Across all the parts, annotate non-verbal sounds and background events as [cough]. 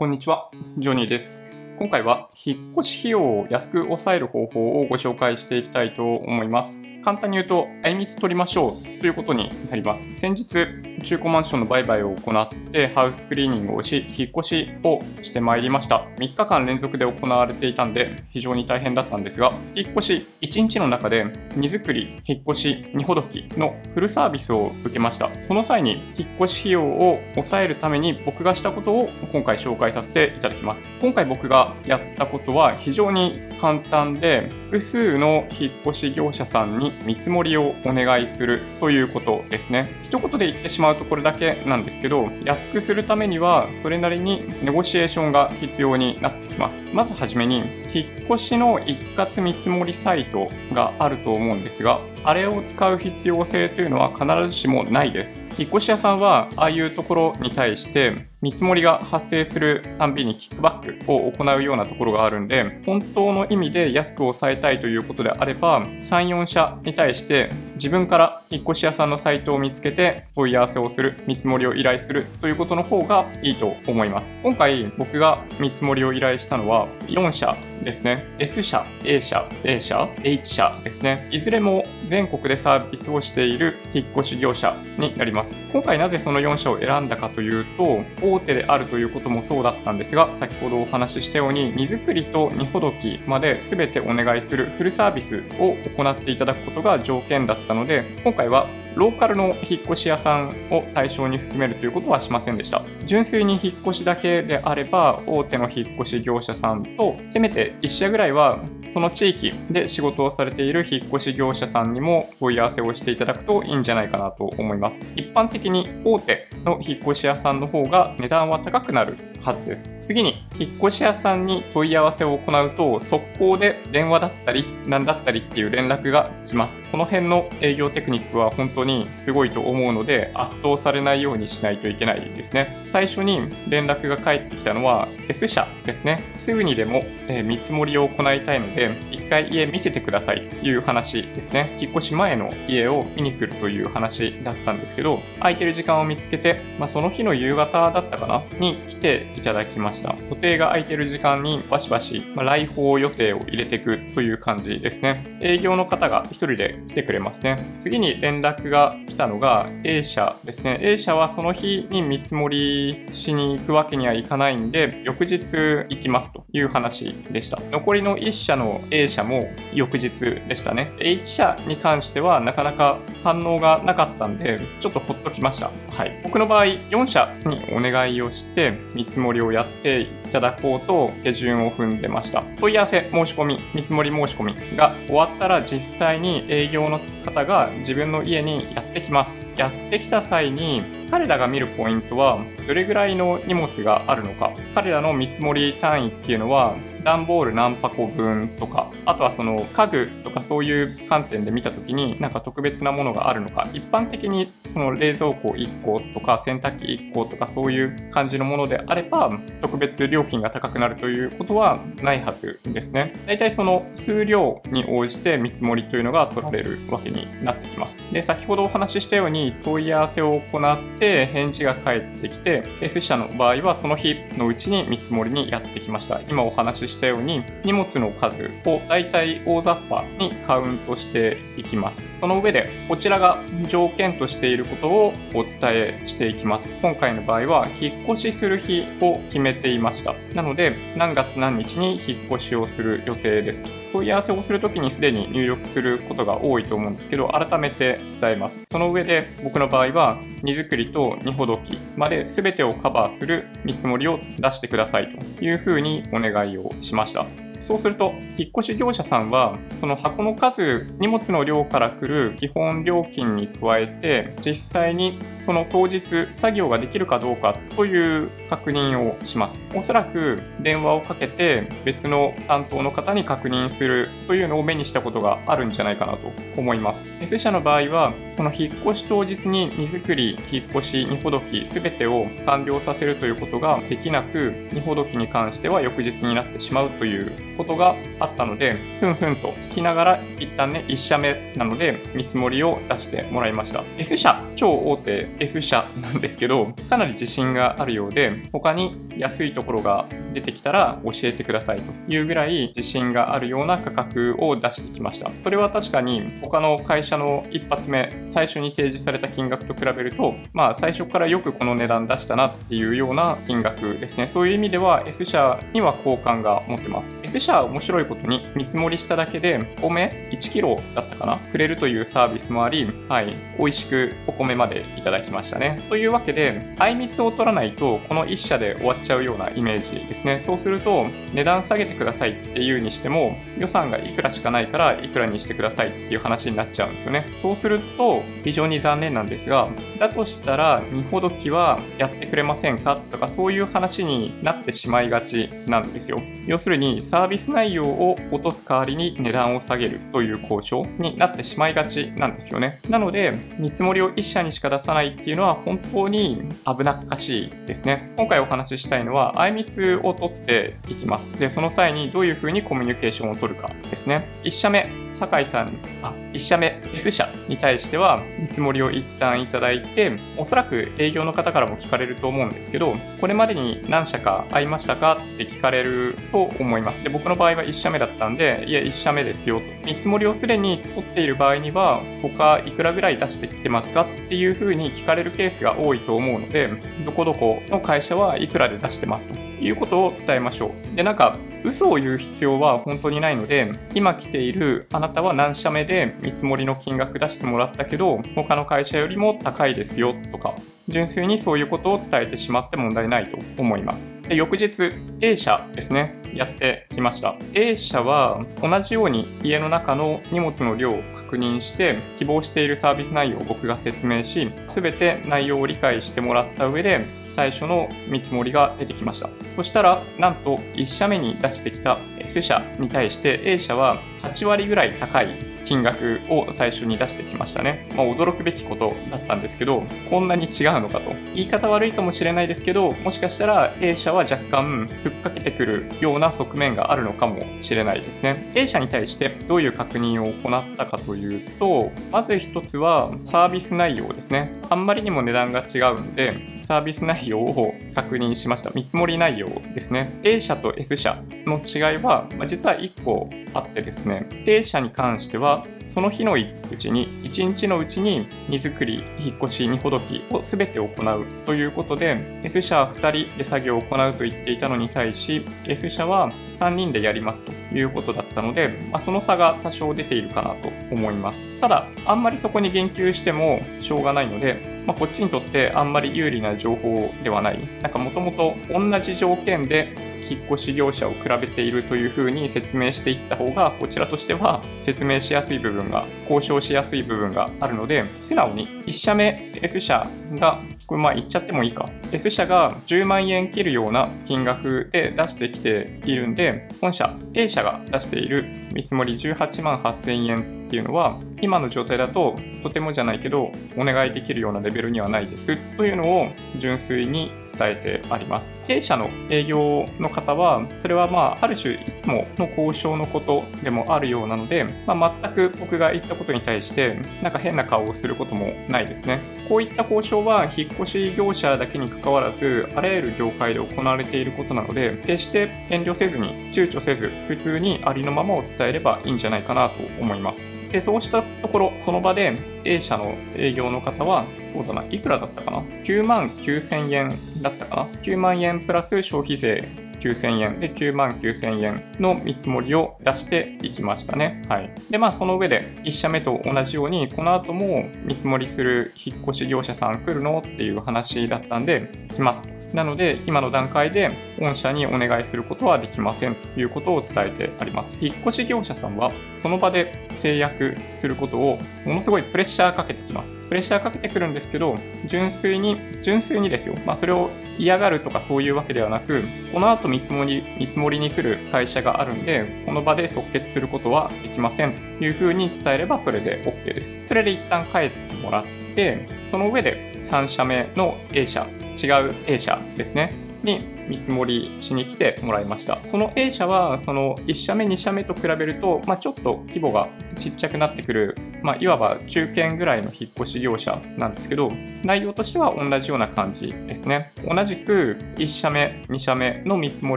こんにちは、ジョニーです。今回は引っ越し費用を安く抑える方法をご紹介していきたいと思います。簡単に言うと、あいみつ取りましょうということになります。先日、中古マンションの売買を行って、ハウスクリーニングをし、引っ越しをしてまいりました。3日間連続で行われていたんで、非常に大変だったんですが、引っ越し1日の中で、荷造り、引っ越し、荷ほどきのフルサービスを受けました。その際に、引っ越し費用を抑えるために僕がしたことを今回紹介させていただきます。今回僕がやったことは非常に簡単で、複数の引っ越し業者さんに見積もりをお願いするということですね。一言で言ってしまうとこれだけなんですけど、安くするためにはそれなりにネゴシエーションが必要になってきます。まずはじめに、引っ越しの一括見積もりサイトがあると思うんですが、あれを使う必要性というのは必ずしもないです。引っ越し屋さんは、ああいうところに対して、見積もりが発生するたんびにキックバックを行うようなところがあるんで、本当の意味で安く抑えたいということであれば、3、4社に対して自分から引っ越し屋さんのサイトを見つけて問い合わせをする、見積もりを依頼するということの方がいいと思います。今回僕が見積もりを依頼したのは4社ですね。S 社、A 社、A 社、H 社ですね。いずれも全国でサービスをしている引っ越し業者になります。今回なぜその4社を選んだかというと、大手であるということもそうだったんですが、先ほどお話ししたように、荷造りと荷ほどきまで全てお願いするフルサービスを行っていただくことが条件だったので、今回はローカルの引っ越し屋さんを対象に含めるということはしませんでした。純粋に引っ越しだけであれば、大手の引っ越し業者さんと、せめて1社ぐらいは、その地域で仕事をされている引っ越し業者さんにも問い合わせをしていただくといいんじゃないかなと思います。一般的に大手の引っ越し屋さんの方が値段は高くなるはずです。次に、引っ越し屋さんに問い合わせを行うと、速攻で電話だったり、何だったりっていう連絡が来ます。この辺の営業テクニックは本当にすごいと思うので、圧倒されないようにしないといけないですね。最初に連絡が返ってきたのは S 社ですね。すぐにでも、見積もりを行いたいので、一回家見せてくださいという話ですね。引っ越し前の家を見に来るという話だったんですけど、空いてる時間を見つけて、まあ、その日の夕方だったかな？に来ていただきました。予定が空いてる時間にバシバシ、まあ、来訪予定を入れていくという感じですね。営業の方が1人で来てくれますね。次に連絡が来たのが A 社ですね。A 社はその日に見積もりしに行くわけにはいかないんで、翌日行きますという話でした。残りの1社の A 社も翌日でしたね。H 社に関してはなかなか反応がなかったんで、ちょっとほっときました。はい。僕の場合、4社にお願いをして見積もりをやっていただこうと手順を踏んでました。問い合わせ、申し込み、見積もり申し込みが終わったら実際に営業の方が自分の家にやってきます。やってきた際に彼らが見るポイントはどれぐらいの荷物があるのか彼らの見積もり単位っていうのは段ボール何箱分とかあとはその家具とかそういう観点で見た時になんか特別なものがあるのか。一般的にその冷蔵庫1個とか洗濯機1個とかそういう感じのものであれば特別料金が高くなるということはないはずですね。大体その数量に応じて見積もりというのが取られるわけになってきます。で先ほどお話ししたように問い合わせを行って返事が返ってきて S 社の場合はその日のうちに見積もりにやってきました。今お話ししたように荷物の数を大体大雑把にカウントしていきます。その上でこちらが条件としていることをお伝えしていきます。今回の場合は引っ越しする日を決めていました。なので何月何日に引っ越しをする予定です。問い合わせをするときにすでに入力することが多いと思うんですけど改めて伝えます。その上で僕の場合は荷造りと荷ほどきまで全てをカバーする見積もりを出してくださいというふうにお願いをしました。そうすると、引っ越し業者さんは、その箱の数、荷物の量から来る基本料金に加えて、実際にその当日作業ができるかどうかという確認をします。おそらく電話をかけて別の担当の方に確認するというのを目にしたことがあるんじゃないかなと思います。S 社の場合は、その引っ越し当日に荷造り、引っ越し、荷ほどき、すべてを完了させるということができなく、荷ほどきに関しては翌日になってしまうということがあったので、ふんふんと聞きながら、一旦ね、1社目なので、見積もりを出してもらいました。S 社、超大手 S 社なんですけど、かなり自信があるようで、他に安いところが出てきたら教えてくださいというぐらい自信があるような価格を出してきました。それは確かに他の会社の一発目、最初に提示された金額と比べると、まあ最初からよくこの値段出したなっていうような金額ですね。そういう意味では S 社には好感が持ってます。S 社面白いことに見積もりしただけでお米1キロだったかな？くれるというサービスもあり、はい、美味しくお米までいただきましたね。というわけで、あいみつを取らないとこの1社で終わっちゃうようなイメージですね。そうすると値段下げてくださいっていうにしても予算がいくらしかないからいくらにしてくださいっていう話になっちゃうんですよね。そうすると非常に残念なんですが、だとしたら、荷ほどきはやってくれませんか？とか、そういう話になってしまいがちなんですよ。要するに、サービス内容を落とす代わりに値段を下げるという交渉になってしまいがちなんですよね。なので、見積もりを1社にしか出さないっていうのは本当に危なっかしいですね。今回お話ししたいのは、あいみつを取っていきます。で、その際にどういうふうにコミュニケーションを取るかですね。1社目、酒井さん、あ、1社目、S 社に対しては、見積もりを一旦いただいて、おそらく営業の方からも聞かれると思うんですけど、これまでに何社か会いましたかって聞かれると思います。で、僕の場合は1社目だったんで、いや、1社目ですよと。見積もりをすでに取っている場合には、他いくらぐらい出してきてますかっていうふうに聞かれるケースが多いと思うので、どこどこの会社はいくらで出してますということを伝えましょう。で、なんか、嘘を言う必要は本当にないので、今来ているあなたは何社目で見積もりの金額出してもらったけど、他の会社よりも高いですよとか、純粋にそういうことを伝えてしまって問題ないと思います。で翌日、A 社ですね、やってきました。A 社は同じように家の中の荷物の量を確認して、希望しているサービス内容を僕が説明し、全て内容を理解してもらった上で、最初の見積もりが出てきました。そしたら、なんと1社目に出してきた S 社に対して A 社は8割ぐらい高い金額を最初に出してきましたね。まあ、驚くべきことだったんですけど、こんなに違うのかと。言い方悪いかもしれないですけど、もしかしたら A 社は若干ふっかけてくるような側面があるのかもしれないですね。A 社に対してどういう確認を行ったかというと、まず一つはサービス内容ですね。あんまりにも値段が違うんで、サービス内容を確認しました。見積もり内容ですね。A 社と S 社の違いは、まあ、実は1個あってですね、A 社に関しては、その日のうちに、1日のうちに荷造り、引っ越し、荷ほどきを全て行うということで、S 社は2人で作業を行うと言っていたのに対し、S 社は3人でやりますということだったので、まあ、その差が多少出ているかなと思います。ただ、あんまりそこに言及してもしょうがないので、まあ、こっちにとってあんまり有利な情報ではない。なんかもともと同じ条件で引っ越し業者を比べているというふうに説明していった方が、こちらとしては説明しやすい部分が、交渉しやすい部分があるので、素直に1社目 S 社がこれまあ言っちゃってもいいか。S 社が10万円切るような金額で出してきているんで、本社 A 社が出している見積もり18万8000円っていうのは、今の状態だととてもじゃないけどお願いできるようなレベルにはないですというのを純粋に伝えてあります。弊社の営業の方はそれはまあある種いつもの交渉のことでもあるようなので、まあ、全く僕が言ったことに対してなんか変な顔をすることもないですね。こういった交渉は引っ越し業者だけにかかわらずあらゆる業界で行われていることなので決して遠慮せずに躊躇せず普通にありのままを伝えればいいんじゃないかなと思います。で、そうしたところ、その場で A 社の営業の方は、そうだな、いくらだったかな ?9 万9000円だったかな ?9 万円プラス消費税9000円で9万9000円の見積もりを出していきましたね。はい。で、まあその上で1社目と同じように、この後も見積もりする引っ越し業者さん来るのっていう話だったんで、来ます。なので、今の段階で御社にお願いすることはできませんということを伝えてあります。引っ越し業者さんは、その場で制約することをものすごいプレッシャーかけてきます。プレッシャーかけてくるんですけど、純粋に、純粋にですよ。まあ、それを嫌がるとかそういうわけではなく、この後見積もり、見積もりに来る会社があるんで、この場で即決することはできませんというふうに伝えればそれで OK です。それで一旦帰ってもらって、その上で3社目の A 社違う A 社ですね、に見積もりしに来てもらいました。その A 社はその1社目2社目と比べると、まあ、ちょっと規模がちっちゃくなってくる、まあ、いわば中堅ぐらいの引っ越し業者なんですけど内容としては同じような感じですね。同じく1社目2社目の見積も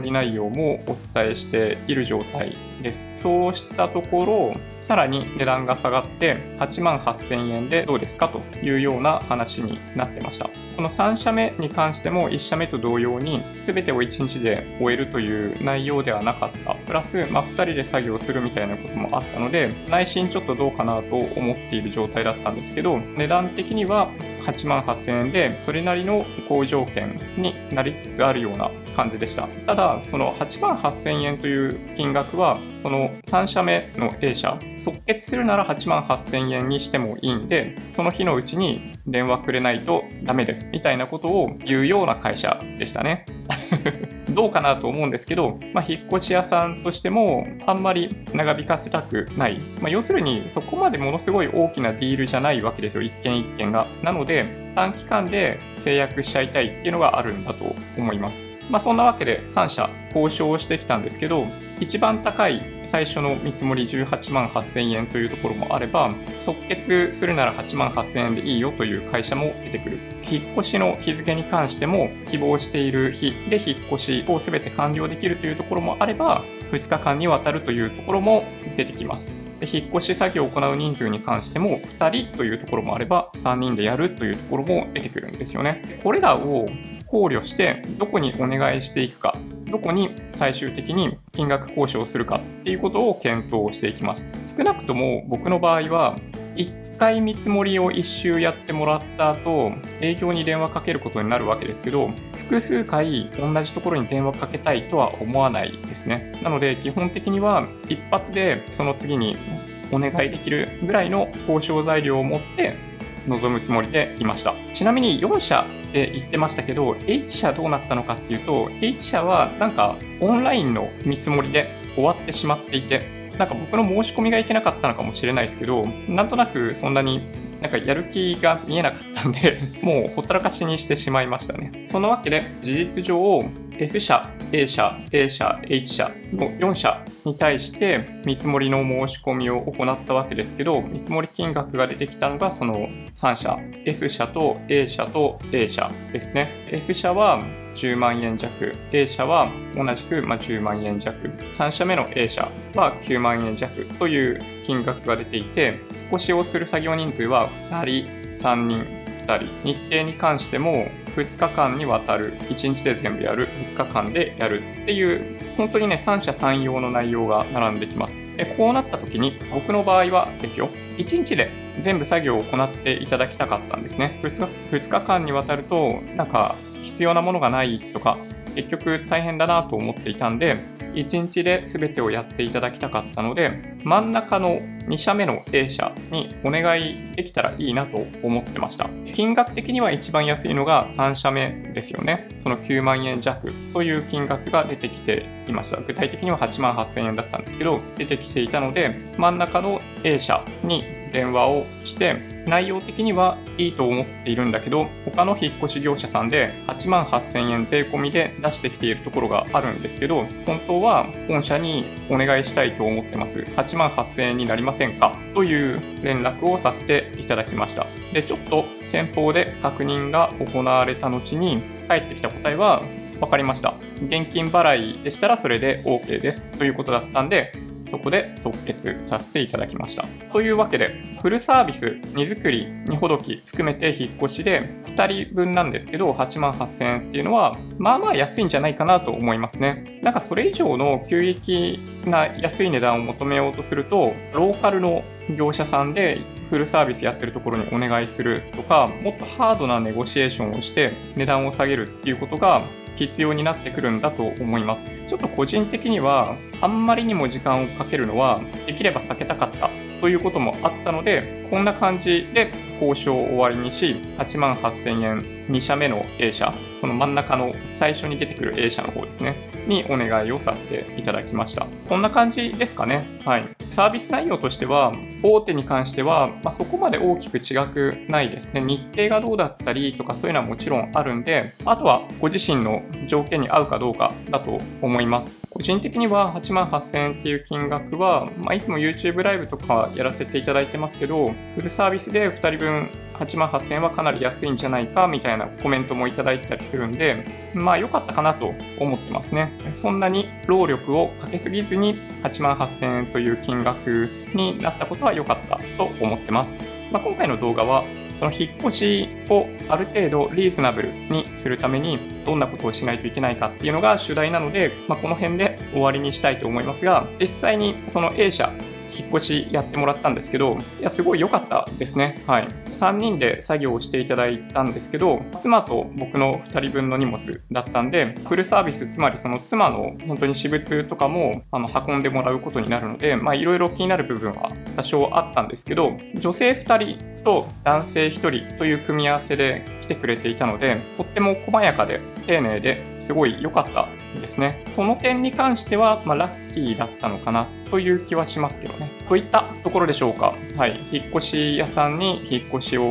り内容もお伝えしている状態です。そうしたところさらに値段が下がって8万8000円でどうですかというような話になってました。この3社目に関しても1社目と同様に全てを1日で終えるという内容ではなかった。プラス、まあ、2人で作業するみたいなこともあったので内心ちょっとどうかなと思っている状態だったんですけど値段的には8万8000円でそれなりの好条件になりつつあるような感じでした。ただその8万8000円という金額はその3社目の A 社即決するなら8万8000円にしてもいいんでその日のうちに電話くれないとダメですみたいなことを言うような会社でしたね。[laughs] どうかなと思うんですけど、まあ、引っ越し屋さんとしてもあんまり長引かせたくない、まあ、要するにそこまでものすごい大きなディールじゃないわけですよ。一件一件が。なので短期間で制約しちゃいたいっていうのがあるんだと思います。まあ、そんなわけで3社交渉をしてきたんですけど一番高い最初の見積もり18万8000円というところもあれば即決するなら8万8000円でいいよという会社も出てくる。引っ越しの日付に関しても希望している日で引っ越しを全て完了できるというところもあれば2日間にわたるというところも出てきます。で引っ越し作業を行う人数に関しても2人というところもあれば3人でやるというところも出てくるんですよね。これらを考慮してどこにお願いしていくかどこに最終的に金額交渉するかっていうことを検討していきます。少なくとも僕の場合は回見積もりを1周やってもらった後営業に電話かけることになるわけですけど複数回同じところに電話かけたいとは思わないですね。なので基本的には一発でその次にお願いできるぐらいの交渉材料を持って臨むつもりでいました。ちなみに4社って言ってましたけど H 社どうなったのかっていうと H 社はなんかオンラインの見積もりで終わってしまっていてなんか僕の申し込みがいけなかったのかもしれないですけどなんとなくそんなになんかやる気が見えなかったんで [laughs] もうほったらかしにしてしまいましたねそのわけで事実上 S 社、A 社、A 社、H 社の4社に対して見積もりの申し込みを行ったわけですけど、見積もり金額が出てきたのがその3社、S 社と A 社と A 社ですね。S 社は10万円弱、A 社は同じく10万円弱、3社目の A 社は9万円弱という金額が出ていて、引しをする作業人数は2人、3人、2人、日程に関しても2日間にわたる1日で全部やる2日間でやるっていう本当にね三者三様の内容が並んできます。でこうなった時に僕の場合はですよ1日で全部作業を行っていただきたかったんですね。2, 日2日間にわたるとなんか必要なものがないとか結局大変だなと思っていたんで1日で全てをやっていただきたかったので真ん中の2社目の A 社にお願いできたらいいなと思ってました。金額的には一番安いのが3社目ですよね。その9万円弱という金額が出てきていました。具体的には8万8000円だったんですけど出てきていたので真ん中の A 社に電話をして内容的にはいいと思っているんだけど他の引っ越し業者さんで8万8000円税込みで出してきているところがあるんですけど本当は本社にお願いしたいと思ってます。8万8000円になりませんか？という連絡をさせていただきました。でちょっと先方で確認が行われた後に返ってきた答えは分かりました。現金払いでしたらそれで OK です。ということだったんでそこで即決させていただきました。というわけで、フルサービス、荷造り、荷ほどき含めて引っ越しで2人分なんですけど、8万8000円っていうのは、まあまあ安いんじゃないかなと思いますね。なんかそれ以上の急激な安い値段を求めようとすると、ローカルの業者さんでフルサービスやってるところにお願いするとか、もっとハードなネゴシエーションをして値段を下げるっていうことが必要になってくるんだと思います。ちょっと個人的には、あんまりにも時間をかけるのは、できれば避けたかったということもあったので、こんな感じで交渉を終わりにし、8万8000円2社目の A 社、その真ん中の最初に出てくる A 社の方ですね、にお願いをさせていただきました。こんな感じですかね。はい。サービス内容としては、大手に関しては、まあ、そこまで大きく違くないですね。日程がどうだったりとかそういうのはもちろんあるんで、あとはご自身の条件に合うかどうかだと思います。個人的には8万8000円っていう金額は、まあ、いつも YouTube ライブとかやらせていただいてますけど、フルサービスで2人分8万8000円はかなり安いんじゃないかみたいなコメントもいただいたりするんで、まあ良かったかなと思ってますね。そんなに労力をかけすぎずに8万8000円という金額になったことは良かったと思ってます。まあ、今回の動画はその引っ越しをある程度リーズナブルにするためにどんなことをしないといけないかっていうのが主題なので、まあ、この辺で終わりにしたいと思いますが実際にその A 社引っ越しやってもらったんですけど、いや、すごい良かったですね。はい。3人で作業をしていただいたんですけど、妻と僕の2人分の荷物だったんで、フルサービス、つまりその妻の本当に私物とかもあの運んでもらうことになるので、まあ、いろいろ気になる部分は多少あったんですけど、女性2人と男性1人という組み合わせで来てくれていたので、とっても細やかで丁寧ですごい良かったですね。その点に関しては、まあ、ラッキーだったのかなという気はしますけどね。といったところでしょうか。はい。引っ越し屋さんに引っ越しを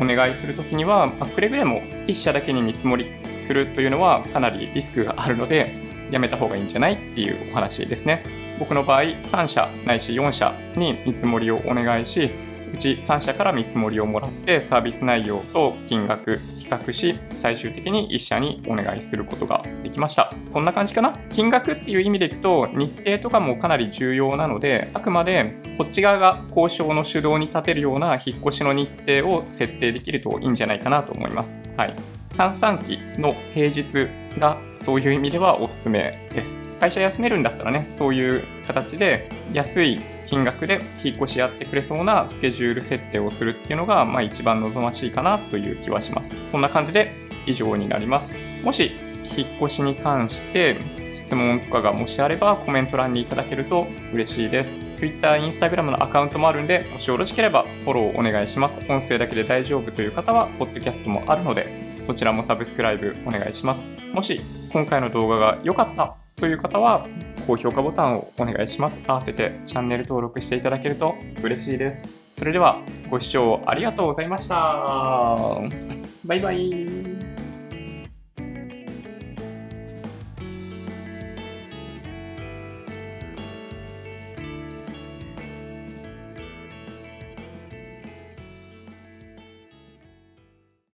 お願いするときには、まあ、くれぐれも1社だけに見積もりするというのはかなりリスクがあるので、やめた方がいいんじゃないっていうお話ですね。僕の場合、3社ないし4社に見積もりをお願いし、うち3社から見積もりをもらってサービス内容と金額比較し最終的に1社にお願いすることができました。こんな感じかな？金額っていう意味でいくと日程とかもかなり重要なのであくまでこっち側が交渉の主導に立てるような引っ越しの日程を設定できるといいんじゃないかなと思います。はい。閑散期の平日がそういう意味ではおすすめです。会社休めるんだったらね、そういう形で安い金額で引っ越しやってくれそうなスケジュール設定をするっていうのが、まあ一番望ましいかなという気はします。そんな感じで以上になります。もし引っ越しに関して質問とかがもしあればコメント欄にいただけると嬉しいです。Twitter、Instagram のアカウントもあるんで、もしよろしければフォローお願いします。音声だけで大丈夫という方は、ポッドキャストもあるので、そちらもサブスクライブお願いします。もし今回の動画が良かったという方は、高評価ボタンをお願いします。合わせてチャンネル登録していただけると嬉しいです。それではご視聴ありがとうございました。バイバイ。